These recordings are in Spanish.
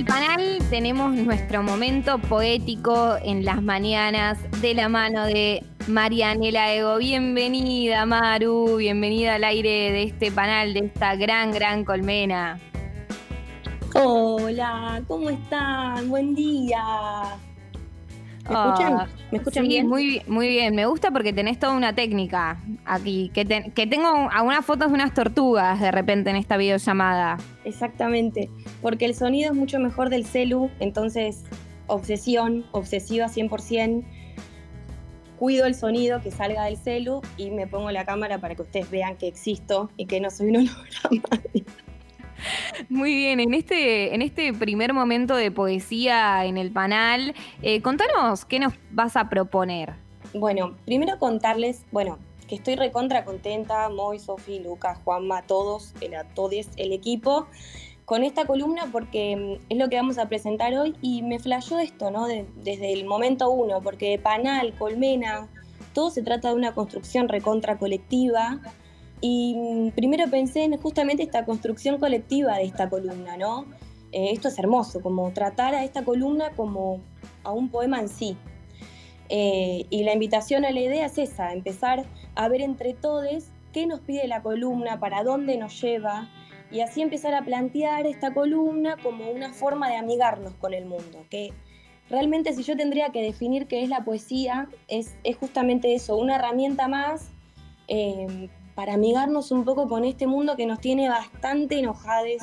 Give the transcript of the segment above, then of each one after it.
el panel tenemos nuestro momento poético en las mañanas de la mano de Marianela Ego. Bienvenida, Maru, bienvenida al aire de este panel, de esta gran, gran colmena. Hola, ¿cómo están? Buen día. ¿Me escuchan? Ah, ¿Me escuchan sí, bien? Muy, muy bien, me gusta porque tenés toda una técnica aquí, que, te- que tengo algunas fotos de unas tortugas de repente en esta videollamada. Exactamente, porque el sonido es mucho mejor del celu, entonces obsesión, obsesiva 100%. Cuido el sonido que salga del celu y me pongo la cámara para que ustedes vean que existo y que no soy un holograma. Muy bien, en este, en este primer momento de poesía en el panel, eh, contanos qué nos vas a proponer. Bueno, primero contarles, bueno, que estoy recontra contenta, Moy, Sofi, Lucas, Juanma, todos, el, a todes, el equipo, con esta columna porque mm, es lo que vamos a presentar hoy y me flashó esto, ¿no? De- desde el momento uno, porque Panal, Colmena, todo se trata de una construcción recontra colectiva y mm, primero pensé en justamente esta construcción colectiva de esta columna, ¿no? Eh, esto es hermoso, como tratar a esta columna como a un poema en sí, eh, y la invitación a la idea es esa, empezar a ver entre todos qué nos pide la columna, para dónde nos lleva, y así empezar a plantear esta columna como una forma de amigarnos con el mundo, que realmente si yo tendría que definir qué es la poesía, es, es justamente eso, una herramienta más eh, para amigarnos un poco con este mundo que nos tiene bastante enojades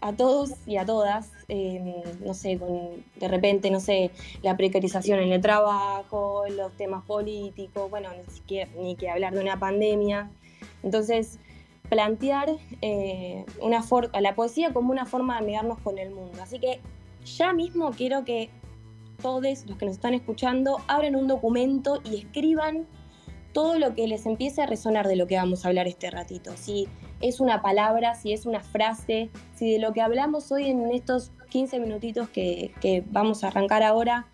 a todos y a todas, eh, no sé, con de repente, no sé, la precarización en el trabajo, los temas políticos, bueno, ni siquiera ni que hablar de una pandemia. Entonces, plantear eh, una for- la poesía como una forma de amigarnos con el mundo. Así que ya mismo quiero que todos los que nos están escuchando abran un documento y escriban todo lo que les empiece a resonar de lo que vamos a hablar este ratito. Si es una palabra, si es una frase, si de lo que hablamos hoy en estos 15 minutitos que, que vamos a arrancar ahora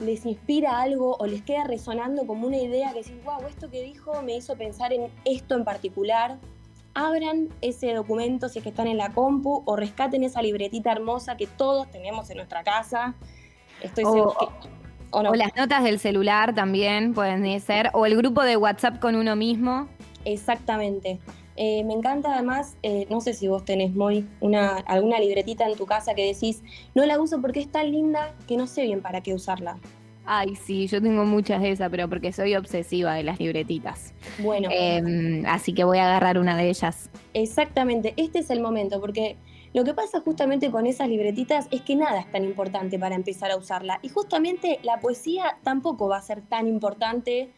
les inspira algo o les queda resonando como una idea que decís, wow, esto que dijo me hizo pensar en esto en particular. Abran ese documento si es que están en la compu o rescaten esa libretita hermosa que todos tenemos en nuestra casa. Estoy O- segura que... ¿o no? O las notas del celular también pueden ser, o el grupo de WhatsApp con uno mismo. Exactamente. Eh, me encanta además, eh, no sé si vos tenés muy una, alguna libretita en tu casa que decís, no la uso porque es tan linda que no sé bien para qué usarla. Ay, sí, yo tengo muchas de esas, pero porque soy obsesiva de las libretitas. Bueno, Eh, así que voy a agarrar una de ellas. exactamente, este es el momento, porque lo que pasa justamente con esas libretitas es que nada es tan importante para empezar a usarla. Y justamente la poesía tampoco va a ser tan importante.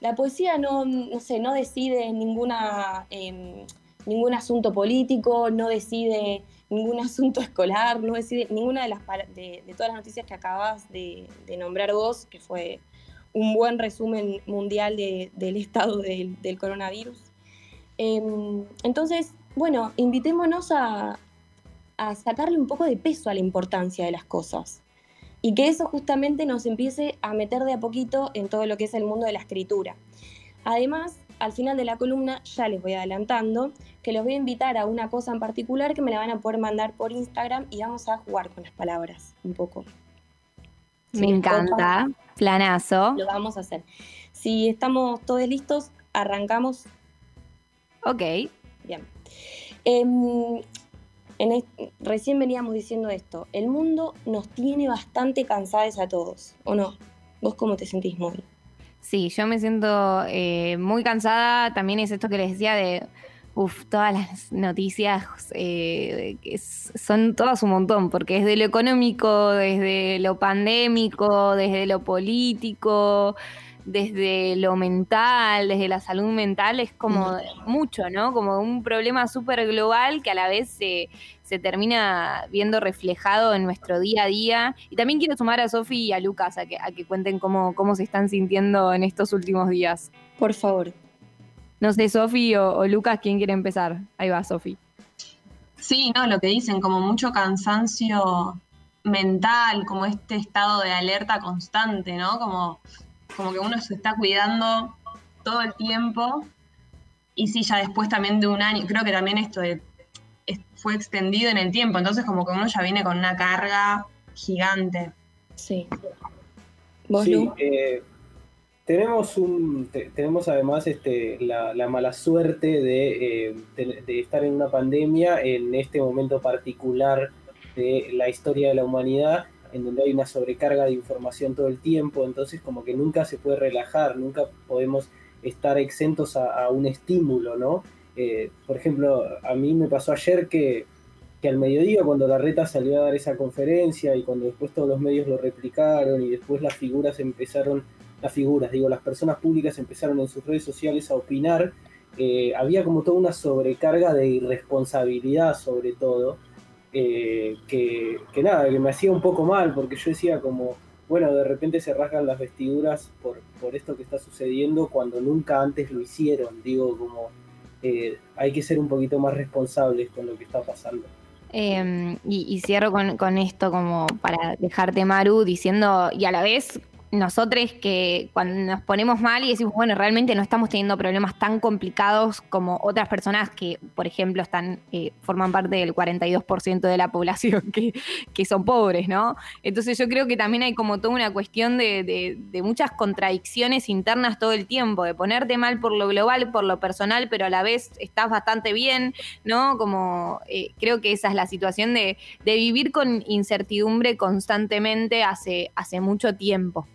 La poesía no, no sé, no decide ninguna, em, ningún asunto político, no decide ningún asunto escolar, no decide ninguna de, las, de, de todas las noticias que acabas de, nombrar vos, que fue un buen resumen mundial de- del estado del, del coronavirus. Em, entonces, bueno, invitémonos a, a sacarle un poco de peso a la importancia de las cosas. Y que eso justamente nos empiece a meter de a poquito en todo lo que es el mundo de la escritura. Además, al final de la columna, ya les voy adelantando, que los voy a invitar a una cosa en particular que me la van a poder mandar por Instagram y vamos a jugar con las palabras un poco. Si Me encanta. Planazo. Lo vamos a hacer. Si estamos todos listos, arrancamos Ok. Bien. Em, en recién veníamos diciendo esto. El mundo nos tiene bastante cansadas a todos, ¿o no? ¿Vos cómo te sentís, Móvil? Sí, yo me siento eh, muy cansada. También es esto que les decía de, uff, todas las noticias eh, es- son todas un montón, porque desde lo económico, desde lo pandémico, desde lo político, desde lo mental, desde la salud mental, es como mucho, ¿no? Como un problema súper global que a la vez se, se termina viendo reflejado en nuestro día a día. Y también quiero sumar a Sofi y a Lucas a que, a que cuenten cómo, cómo se están sintiendo en estos últimos días. Por favor. No sé, Sofi o, o Lucas, ¿quién quiere empezar? Ahí va, Sofi. Sí, no, lo que dicen, como mucho cansancio mental, como este estado de alerta constante, ¿no? Como, como que uno se está cuidando todo el tiempo. Y sí, ya después también de un año, creo que también esto de fue extendido en el tiempo, entonces como que uno ya viene con una carga gigante. Sí. sí, eh, tenemos un tenemos además este, la, mala suerte de, eh, de, estar en una pandemia en este momento particular de la historia de la humanidad en donde hay una sobrecarga de información todo el tiempo, entonces como que nunca se puede relajar, nunca podemos estar exentos a, un estímulo, ¿no? Eh, por ejemplo, a mí me pasó ayer que, que al mediodía, cuando la reta salió a dar esa conferencia y cuando después todos los medios lo replicaron y después las figuras empezaron, las figuras, digo, las personas públicas empezaron en sus redes sociales a opinar, eh, había como toda una sobrecarga de irresponsabilidad sobre todo, eh, que, que, nada, que me hacía un poco mal, porque yo decía como, bueno, de repente se rasgan las vestiduras por, por esto que está sucediendo cuando nunca antes lo hicieron, digo, como eh, hay que ser un poquito más responsables con lo que está pasando. Em, y, y, cierro con, con, esto como para dejarte, Maru, diciendo, y a la vez nosotros que cuando nos ponemos mal y decimos, bueno, realmente no estamos teniendo problemas tan complicados como otras personas que, por ejemplo, están eh, forman parte del 42% de la población que, que, son pobres, ¿no? Entonces yo creo que también hay como toda una cuestión de, de, muchas contradicciones internas todo el tiempo, de ponerte mal por lo global, por lo personal, pero a la vez estás bastante bien, ¿no? Como eh, creo que esa es la situación de, de vivir con incertidumbre constantemente hace, hace mucho tiempo.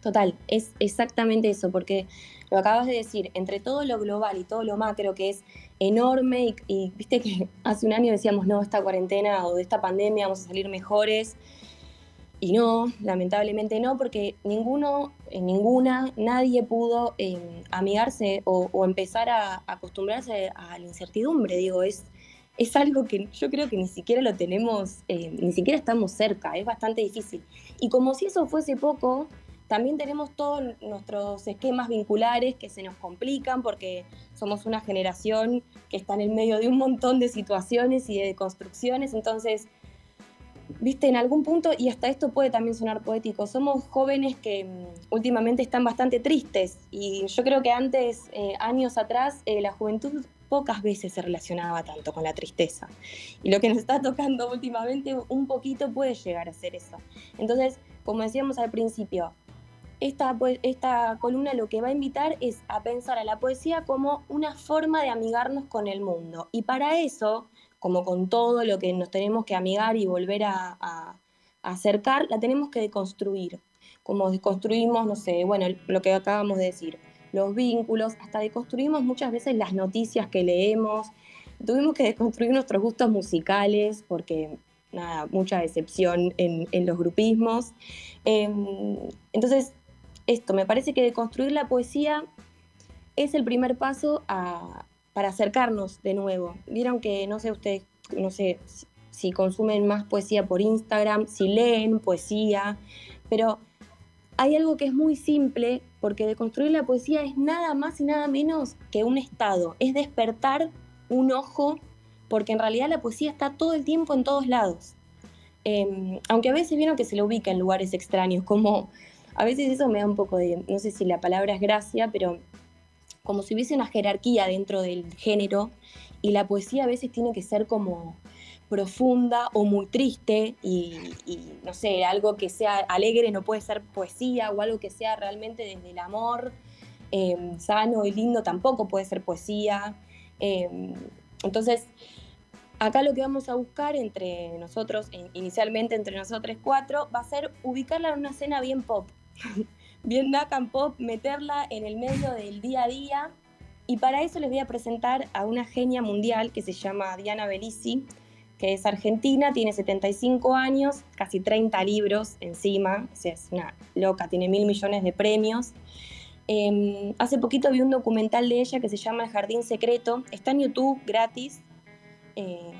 Total, es exactamente eso, porque lo acabas de decir, entre todo lo global y todo lo macro, que es enorme, y, viste que hace un año decíamos, no, esta cuarentena o de esta pandemia vamos a salir mejores, y no, lamentablemente no, porque ninguno, en ninguna, nadie pudo em, amigarse o, empezar a, acostumbrarse a la incertidumbre, digo, es, es algo que yo creo que ni siquiera lo tenemos, eh, ni siquiera estamos cerca, es bastante difícil. Y como si eso fuese poco, también tenemos todos nuestros esquemas vinculares que se nos complican porque somos una generación que está en el medio de un montón de situaciones y de construcciones, entonces, viste, en algún punto, y hasta esto puede también sonar poético, somos jóvenes que mm, últimamente están bastante tristes y yo creo que antes, eh, años atrás, eh, la juventud pocas veces se relacionaba tanto con la tristeza. Y lo que nos está tocando últimamente, un poquito puede llegar a ser eso. Entonces, como decíamos al principio, esta, esta columna lo que va a invitar es a pensar a la poesía como una forma de amigarnos con el mundo. Y para eso, como con todo lo que nos tenemos que amigar y volver a, acercar, la tenemos que deconstruir. Como deconstruimos, no sé, bueno, lo que acabamos de decir, los vínculos, hasta deconstruimos muchas veces las noticias que leemos. Tuvimos que deconstruir nuestros gustos musicales porque nada, mucha decepción en, los grupismos. Em, entonces, esto, me parece que de construir la poesía es el primer paso para acercarnos de nuevo. Vieron que, no sé ustedes, no sé si consumen más poesía por Instagram, si leen poesía, pero hay algo que es muy simple, porque de construir la poesía es nada más y nada menos que un estado, es despertar un ojo, porque en realidad la poesía está todo el tiempo en todos lados. Em, aunque a veces vieron que se lo ubica en lugares extraños, como a veces eso me da un poco de, no sé si la palabra es gracia, pero como si hubiese una jerarquía dentro del género y la poesía a veces tiene que ser como profunda o muy triste y, no sé, algo que sea alegre no puede ser poesía o algo que sea realmente desde el amor em, sano y lindo tampoco puede ser poesía. Em, entonces, acá lo que vamos a buscar entre nosotros, inicialmente entre nosotros cuatro, va a ser ubicarla en una escena bien pop, bien Nakan Pop, meterla en el medio del día a día. Y para eso les voy a presentar a una genia mundial que se llama Diana Belisi, que es argentina, tiene 75 años, casi 30 libros encima, o sea, es una loca, tiene mil millones de premios. Em, hace poquito vi un documental de ella que se llama El Jardín Secreto, está en YouTube gratis. Eh,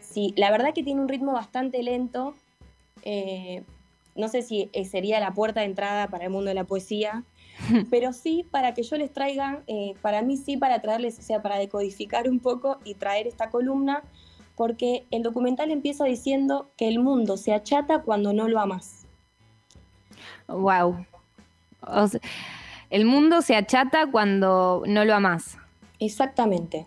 sí, la verdad que tiene un ritmo bastante lento, eh, no sé si eh, sería la puerta de entrada para el mundo de la poesía, pero sí para que yo les traiga, eh, para mí sí para traerles, o sea, para decodificar un poco y traer esta columna, porque el documental empieza diciendo que el mundo se achata cuando no lo amas. Wow. el mundo se achata cuando no lo amas. Exactamente.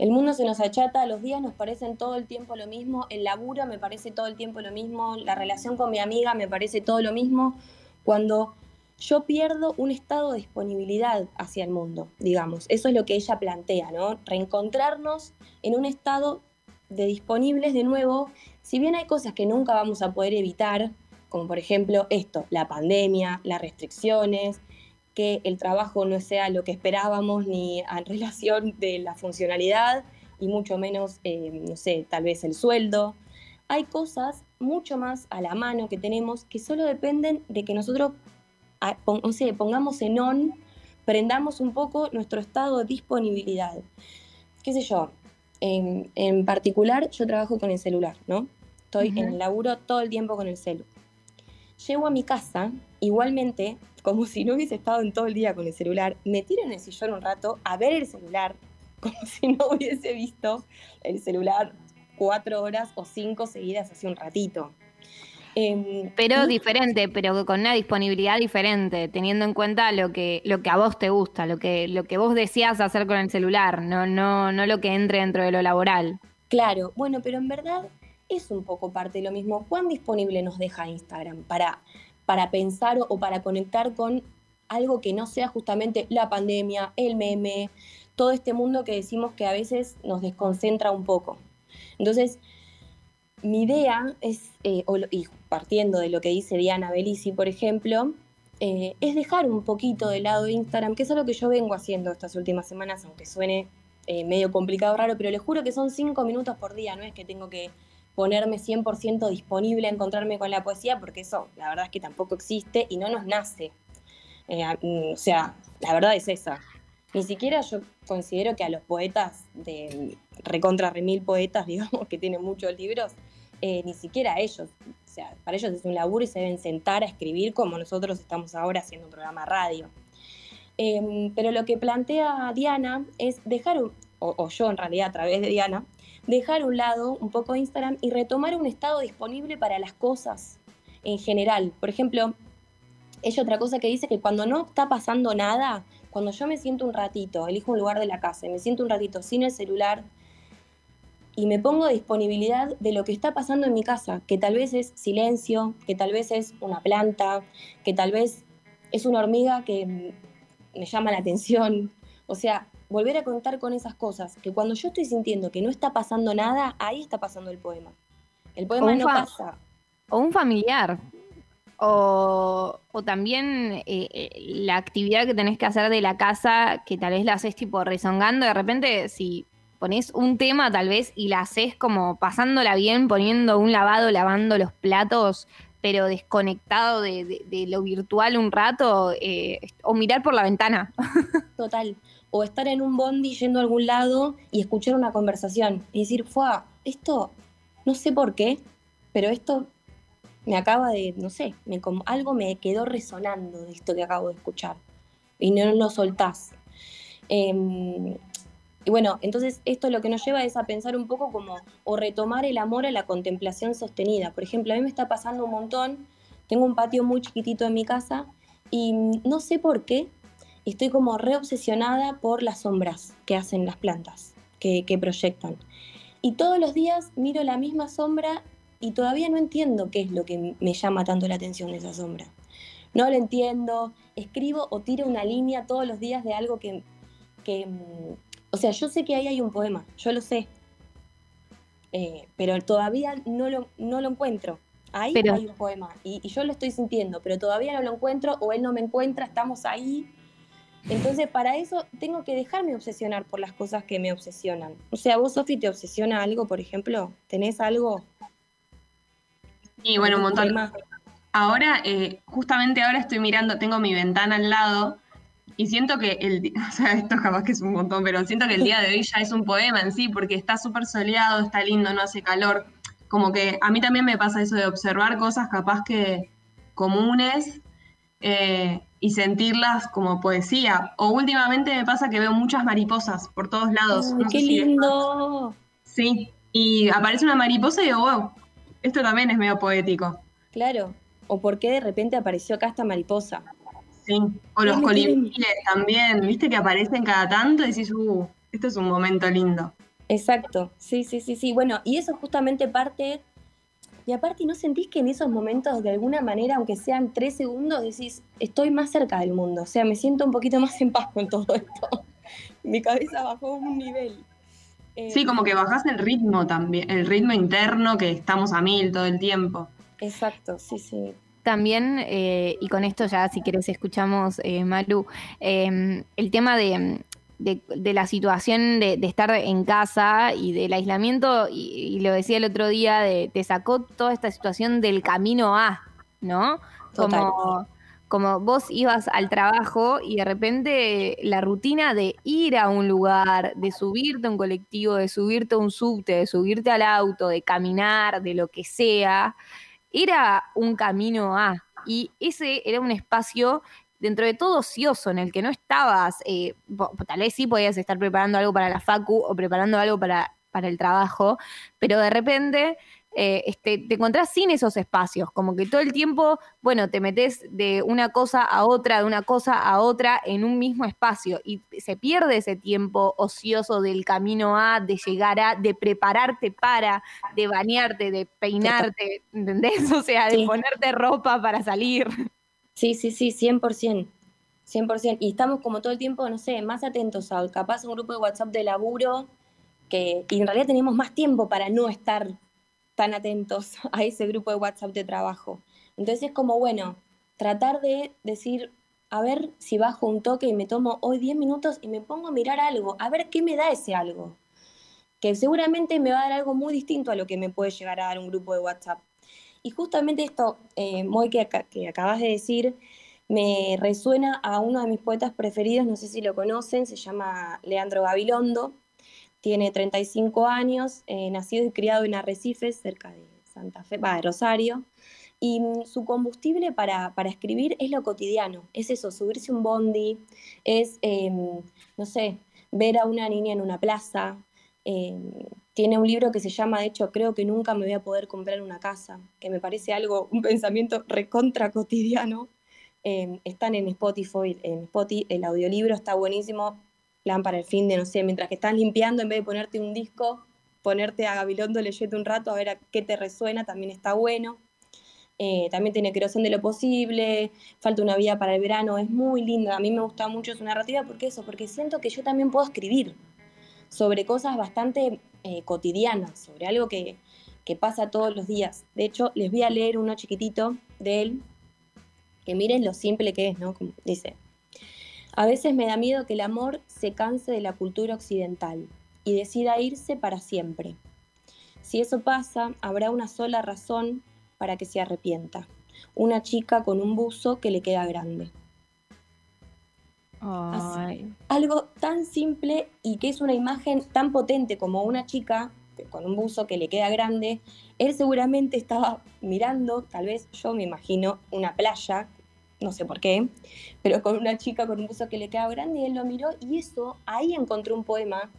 El mundo se nos achata, los días nos parecen todo el tiempo lo mismo, el laburo me parece todo el tiempo lo mismo, la relación con mi amiga me parece todo lo mismo, cuando yo pierdo un estado de disponibilidad hacia el mundo, digamos. Eso es lo que ella plantea, ¿no? Reencontrarnos en un estado de disponibles de nuevo, si bien hay cosas que nunca vamos a poder evitar, como por ejemplo esto, la pandemia, las restricciones, que el trabajo no sea lo que esperábamos ni en relación de la funcionalidad y mucho menos, eh, no sé, tal vez el sueldo. Hay cosas mucho más a la mano que tenemos que solo dependen de que nosotros o sea, pongamos en on, prendamos un poco nuestro estado de disponibilidad. ¿Qué sé yo? En, particular, yo trabajo con el celular, ¿no? Estoy en el laburo todo el tiempo con el celu. Llego a mi casa, igualmente, como si no hubiese estado en todo el día con el celular, me tiro en el sillón un rato a ver el celular, como si no hubiese visto el celular cuatro horas o cinco seguidas hace un ratito. Em, pero diferente, pero con una disponibilidad diferente, teniendo en cuenta lo que, lo que a vos te gusta, lo que, lo que vos decías hacer con el celular, no, no, no lo que entre dentro de lo laboral. Claro, bueno, pero en verdad es un poco parte de lo mismo. ¿Cuán disponible nos deja Instagram para, para pensar o para conectar con algo que no sea justamente la pandemia, el meme, todo este mundo que decimos que a veces nos desconcentra un poco? Entonces, mi idea es, eh, y partiendo de lo que dice Diana Belici, por ejemplo, eh, es dejar un poquito de lado Instagram, que es algo que yo vengo haciendo estas últimas semanas, aunque suene eh, medio complicado, raro, pero les juro que son cinco minutos por día, no es que tengo que ponerme 100% disponible a encontrarme con la poesía, porque eso la verdad es que tampoco existe y no nos nace. Mm, o sea, la verdad es esa. Ni siquiera yo considero que a los poetas de recontra remil poetas, digamos, que tienen muchos libros, eh, ni siquiera ellos. O sea, para ellos es un laburo y se deben sentar a escribir como nosotros estamos ahora haciendo un programa radio. Em, pero lo que plantea Diana es dejar, o, yo en realidad a través de Diana, dejar un lado un poco Instagram y retomar un estado disponible para las cosas en general. Por ejemplo, ella otra cosa que dice que cuando no está pasando nada, cuando yo me siento un ratito, elijo un lugar de la casa y me siento un ratito sin el celular, y me pongo a disponibilidad de lo que está pasando en mi casa, que tal vez es silencio, que tal vez es una planta, que tal vez es una hormiga que me llama la atención. O sea, volver a contar con esas cosas, que cuando yo estoy sintiendo que no está pasando nada, ahí está pasando el poema. El poema no pasa. O un familiar. O, también eh, eh, la actividad que tenés que hacer de la casa, que tal vez la haces tipo rezongando, de repente, si pones un tema tal vez y la haces como pasándola bien, poniendo un lavado, lavando los platos, pero desconectado de, lo virtual un rato, eh, o mirar por la ventana. Total. O estar en un bondi yendo a algún lado y escuchar una conversación y decir, fue, esto, no sé por qué, pero esto me acaba de, no sé, me, como, algo me quedó resonando de esto que acabo de escuchar y no lo soltás. Em, y bueno, entonces esto lo que nos lleva es a pensar un poco como, o retomar el amor a la contemplación sostenida. Por ejemplo, a mí me está pasando un montón, tengo un patio muy chiquitito en mi casa y no sé por qué estoy como reobsesionada por las sombras que hacen las plantas, que, que proyectan. Y todos los días miro la misma sombra y todavía no entiendo qué es lo que me llama tanto la atención de esa sombra. No lo entiendo, escribo o tiro una línea todos los días de algo que, que o sea, yo sé que ahí hay un poema, yo lo sé, eh, pero todavía no lo, no lo encuentro. Ahí hay un poema y, yo lo estoy sintiendo, pero todavía no lo encuentro o él no me encuentra, estamos ahí. Entonces, para eso tengo que dejarme obsesionar por las cosas que me obsesionan. O sea, vos, Sofi, ¿te obsesiona algo, por ejemplo? ¿Tenés algo? Y bueno, un montón. Ahora, eh, justamente ahora estoy mirando, tengo mi ventana al lado y siento que el, o sea, esto jamás que es un montón, pero siento que el día de hoy ya es un poema en sí, porque está súper soleado, está lindo, no hace calor. Como que a mí también me pasa eso de observar cosas capaz que comunes eh, y sentirlas como poesía. O últimamente me pasa que veo muchas mariposas por todos lados. ¡Qué lindo! sí, y aparece una mariposa y digo, wow, esto también es medio poético. Claro, o por qué de repente apareció acá esta mariposa. O los colibríes también, viste que aparecen cada tanto y decís, uh, esto es un momento lindo. Exacto, sí, sí, sí, sí. Bueno, y eso justamente parte, y aparte no sentís que en esos momentos de alguna manera, aunque sean tres segundos, decís, estoy más cerca del mundo, o sea, me siento un poquito más en paz con todo esto. Mi cabeza bajó un nivel. sí, como que bajás el ritmo también, el ritmo interno que estamos a mil todo el tiempo. Exacto, sí, sí. También, eh, y con esto ya si quieres escuchamos, eh, Malu, em, el tema de, la situación de, estar en casa y del aislamiento, y, lo decía el otro día, de, te sacó toda esta situación del camino A, ¿no? Como, como vos ibas al trabajo y de repente la rutina de ir a un lugar, de subirte a un colectivo, de subirte a un subte, de subirte al auto, de caminar, de lo que sea, era un camino a, y ese era un espacio dentro de todo ocioso, en el que no estabas, eh, tal vez sí podías estar preparando algo para la facu o preparando algo para, para el trabajo, pero de repente eh, este, te encontrás sin esos espacios, como que todo el tiempo, bueno, te metes de una cosa a otra, de una cosa a otra en un mismo espacio y se pierde ese tiempo ocioso del camino a, de llegar a, de prepararte para, de bañarte, de peinarte, ¿entendés? O sea, de ponerte ropa para salir. Sí, sí, sí, 100%. 100%. Y estamos como todo el tiempo, no sé, más atentos a capaz un grupo de WhatsApp de laburo, que y en realidad tenemos más tiempo para no estar tan atentos a ese grupo de WhatsApp de trabajo. Entonces es como, bueno, tratar de decir, a ver si bajo un toque y me tomo hoy 10 minutos y me pongo a mirar algo, a ver qué me da ese algo. Que seguramente me va a dar algo muy distinto a lo que me puede llegar a dar un grupo de WhatsApp. Y justamente esto, eh, muy que, acabas de decir, me resuena a uno de mis poetas preferidos, no sé si lo conocen, se llama Leandro Gabilondo tiene 35 años, eh, nacido y criado en Arrecifes, cerca de Santa Fe, va, de Rosario. Y mm, su combustible para, escribir es lo cotidiano, es eso, subirse un bondi, es, em, no sé, ver a una niña en una plaza. Em, tiene un libro que se llama, de hecho, creo que nunca me voy a poder comprar una casa, que me parece algo, un pensamiento recontra cotidiano. Em, están en Spotify, en Spotify, el audiolibro está buenísimo, plan para el fin de, no sé, mientras que estás limpiando, en vez de ponerte un disco, ponerte a Gabilondo, leyete un rato a ver a qué te resuena, también está bueno. Eh, también tiene creación de lo posible, falta una vida para el verano, es muy linda, a mí me gusta mucho su narrativa porque eso, porque siento que yo también puedo escribir sobre cosas bastante eh, cotidianas, sobre algo que, que pasa todos los días. De hecho, les voy a leer uno chiquitito de él, que miren lo simple que es, ¿no? Como dice, a veces me da miedo que el amor se canse de la cultura occidental y decida irse para siempre. Si eso pasa, habrá una sola razón para que se arrepienta. Una chica con un buzo que le queda grande. Algo tan simple y que es una imagen tan potente como una chica con un buzo que le queda grande. Él seguramente estaba mirando, tal vez yo me imagino, una playa no sé por qué, pero con una chica con un buzo que le queda grande y él lo miró y eso, ahí encontró un poema,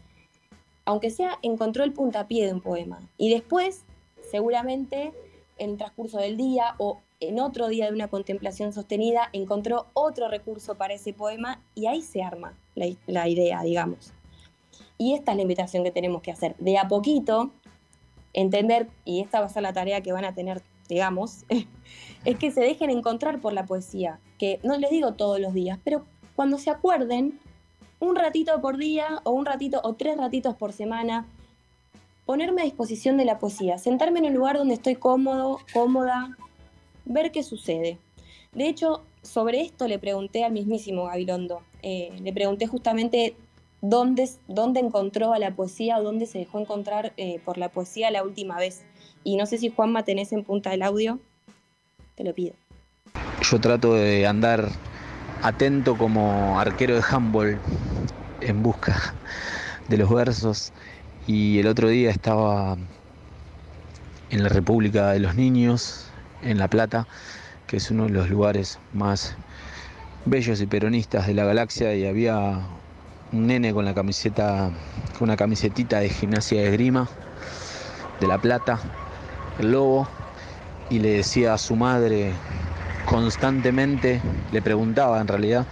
aunque sea, encontró el puntapié de un poema. Y después, seguramente, en el transcurso del día o en otro día de una contemplación sostenida, encontró otro recurso para ese poema y ahí se arma la, idea, digamos. Y esta es la invitación que tenemos que hacer. De a poquito, entender, y esta va a ser la tarea que van a tener, digamos, es que se dejen encontrar por la poesía, que no les digo todos los días, pero cuando se acuerden, un ratito por día o un ratito o tres ratitos por semana, ponerme a disposición de la poesía, sentarme en un lugar donde estoy cómodo, cómoda, ver qué sucede. De hecho, sobre esto le pregunté al mismísimo Gabilondo, eh, le pregunté justamente dónde, dónde encontró a la poesía o dónde se dejó encontrar eh, por la poesía la última vez. Y no sé si Juanma tenés en punta el audio lo pido. Yo trato de andar atento como arquero de handball en busca de los versos y el otro día estaba en la República de los Niños, en La Plata, que es uno de los lugares más bellos y peronistas de la galaxia y había un nene con la camiseta, con una camisetita de gimnasia de grima de La Plata, el lobo, y le decía a su madre constantemente, le preguntaba en realidad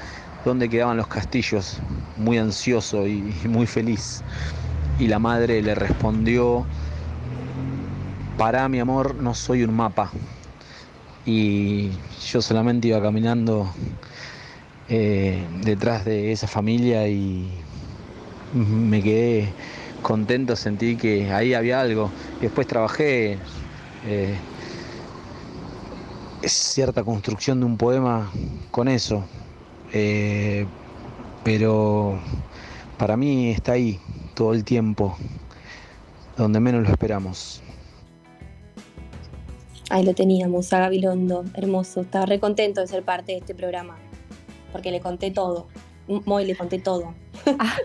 dónde quedaban los castillos, muy ansioso y muy feliz. y la madre le respondió, para mi amor, no soy un mapa. Y yo solamente iba caminando eh, detrás de esa familia y me quedé contento, sentí que ahí había algo. Después trabajé eh, cierta construcción de un poema con eso, eh, pero para mí está ahí todo el tiempo, donde menos lo esperamos. Ahí lo teníamos, a Gabilondo, hermoso. Estaba re contento de ser parte de este programa, porque le conté todo. Muy le conté todo. Ah,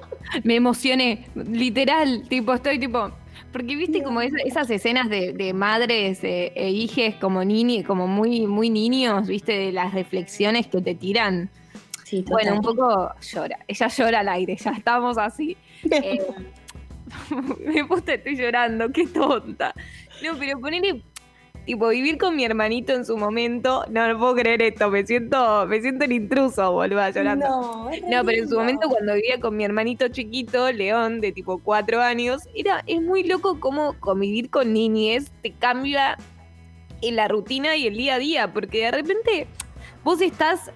me emocioné, literal, tipo, estoy tipo, porque viste como esas escenas de, madres eh, e hijes como niños, como muy, muy niños, viste, de las reflexiones que te tiran. Sí, bueno, un poco llora, ella llora al aire, ya estamos así. Eh, me puse, estoy llorando, qué tonta. No, pero ponele tipo, vivir con mi hermanito en su momento, no, no puedo creer esto, me siento, me siento el intruso, boluda, llorando. No, no, pero en su momento cuando vivía con mi hermanito chiquito, León, de tipo cuatro años, era, es muy loco cómo convivir con niñez te cambia en la rutina y el día a día, porque de repente vos estás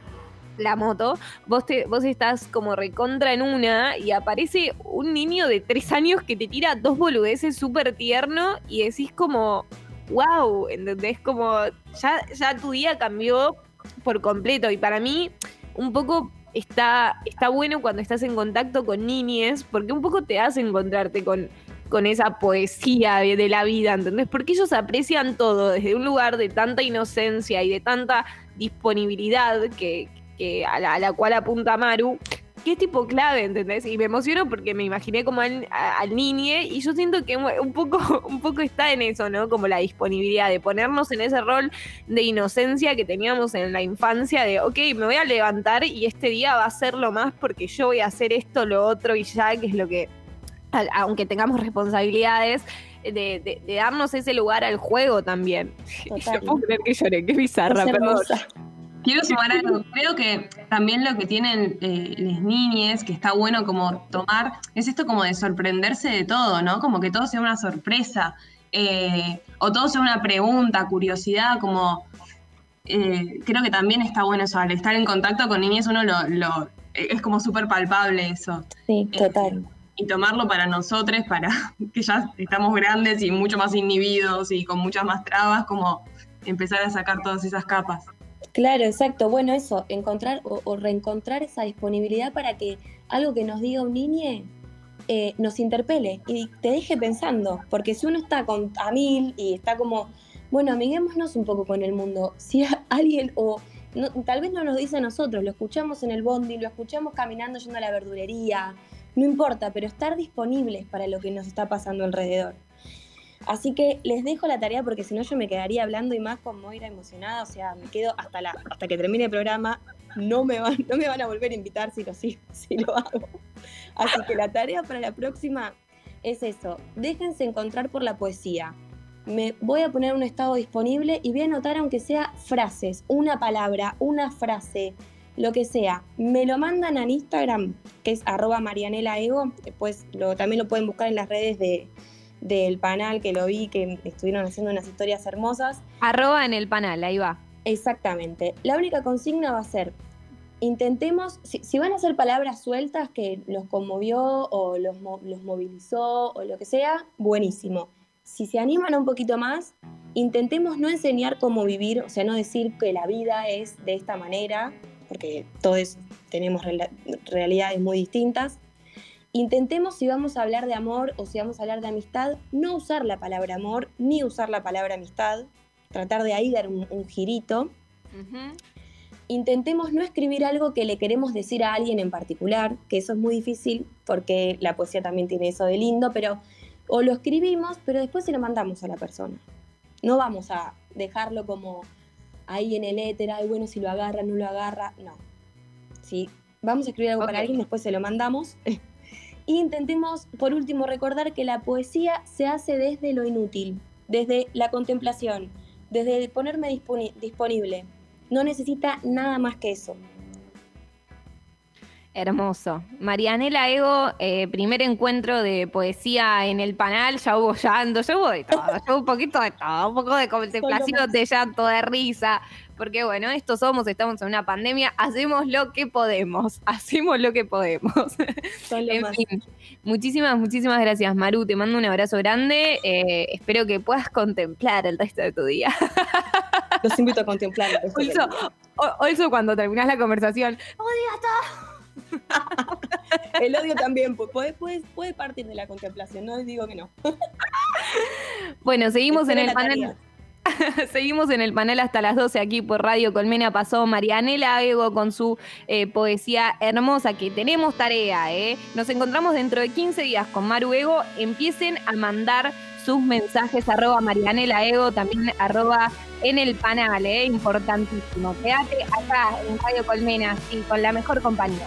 la moto, vos, te, vos estás como recontra en una y aparece un niño de tres años que te tira dos boludeces súper tierno y decís como, wow, ¿entendés? Como ya, ya tu día cambió por completo y para mí un poco está, está bueno cuando estás en contacto con niñes porque un poco te hace encontrarte con, con esa poesía de la vida, ¿entendés? Porque ellos aprecian todo desde un lugar de tanta inocencia y de tanta disponibilidad que, la, a la cual apunta Maru, qué tipo clave, ¿entendés? Y me emociono porque me imaginé como al, al niñe y yo siento que un poco, un poco está en eso, ¿no? Como la disponibilidad de ponernos en ese rol de inocencia que teníamos en la infancia de, ok, me voy a levantar y este día va a ser lo más porque yo voy a hacer esto, lo otro y ya, que es lo que, aunque tengamos responsabilidades, de, darnos ese lugar al juego también. Yo puedo creer que lloré, qué bizarra, perdón. Quiero sumar algo. Creo que también lo que tienen eh, las niñas, que está bueno como tomar, es esto como de sorprenderse de todo, ¿no? Como que todo sea una sorpresa. Eh, o todo sea una pregunta, curiosidad, como eh, creo que también está bueno eso, al estar en contacto con niñas uno lo, es como súper palpable eso. Sí, total. y tomarlo para nosotros, para que ya estamos grandes y mucho más inhibidos y con muchas más trabas, como empezar a sacar todas esas capas. Claro, exacto. Bueno, eso, encontrar o, reencontrar esa disponibilidad para que algo que nos diga un niño eh, nos interpele y te deje pensando. Porque si uno está con, a mil y está como, bueno, amiguémonos un poco con el mundo. Si alguien, o tal vez no nos dice a nosotros, lo escuchamos en el bondi, lo escuchamos caminando yendo a la verdulería, no importa, pero estar disponibles para lo que nos está pasando alrededor. Así que les dejo la tarea porque si no yo me quedaría hablando y más con Moira emocionada, o sea, me quedo hasta, la, hasta que termine el programa, no me, van, no me van a volver a invitar si lo, hago. Así que la tarea para la próxima es eso, déjense encontrar por la poesía. Me voy a poner un estado disponible y voy a anotar aunque sea frases, una palabra, una frase, lo que sea. Me lo mandan en Instagram, que es arroba marianelaego, después lo, también lo pueden buscar en las redes de, del panel que lo vi, que estuvieron haciendo unas historias hermosas. Arroba en el panel, ahí va. Exactamente. La única consigna va a ser, intentemos, si, van a ser palabras sueltas que los conmovió o los, los movilizó o lo que sea, buenísimo. Si se animan un poquito más, intentemos no enseñar cómo vivir, o sea, no decir que la vida es de esta manera, porque todos tenemos realidades muy distintas, Intentemos si vamos a hablar de amor o si vamos a hablar de amistad, no usar la palabra amor ni usar la palabra amistad, tratar de ahí dar un, girito. Intentemos no escribir algo que le queremos decir a alguien en particular, que eso es muy difícil porque la poesía también tiene eso de lindo, pero o lo escribimos, pero después se lo mandamos a la persona. No vamos a dejarlo como ahí en el éter, ay, bueno, si lo agarra, no lo agarra, no. Si vamos a escribir algo para alguien, después se lo mandamos, intentemos, por último, recordar que la poesía se hace desde lo inútil, desde la contemplación, desde ponerme disponible. No necesita nada más que eso. Hermoso. Marianela Ego, eh, primer encuentro de poesía en el panel, ya hubo llanto, ya hubo de todo, ya hubo un poquito de todo, un poco de contemplación, de llanto, de risa, porque bueno, esto somos, estamos en una pandemia, hacemos lo que podemos, hacemos lo que podemos. en fin, muchísimas, muchísimas gracias, Maru, te mando un abrazo grande, eh, espero que puedas contemplar el resto de tu día. Los invito a contemplar. Also, cuando terminas la conversación, odio todo. El odio también puede, puede, puede, partir de la contemplación, no digo que no. Bueno, seguimos en el panel. Seguimos en el panel hasta las 12 aquí por Radio Colmena. Pasó Marianela Ego con su eh, poesía hermosa, que tenemos tarea. ¿eh? Nos encontramos dentro de 15 días con Maru Ego. Empiecen a mandar sus mensajes, arroba Marianela Ego, también arroba en el panel, ¿eh? importantísimo. Quédate acá en Radio Colmena, sí, con la mejor compañía.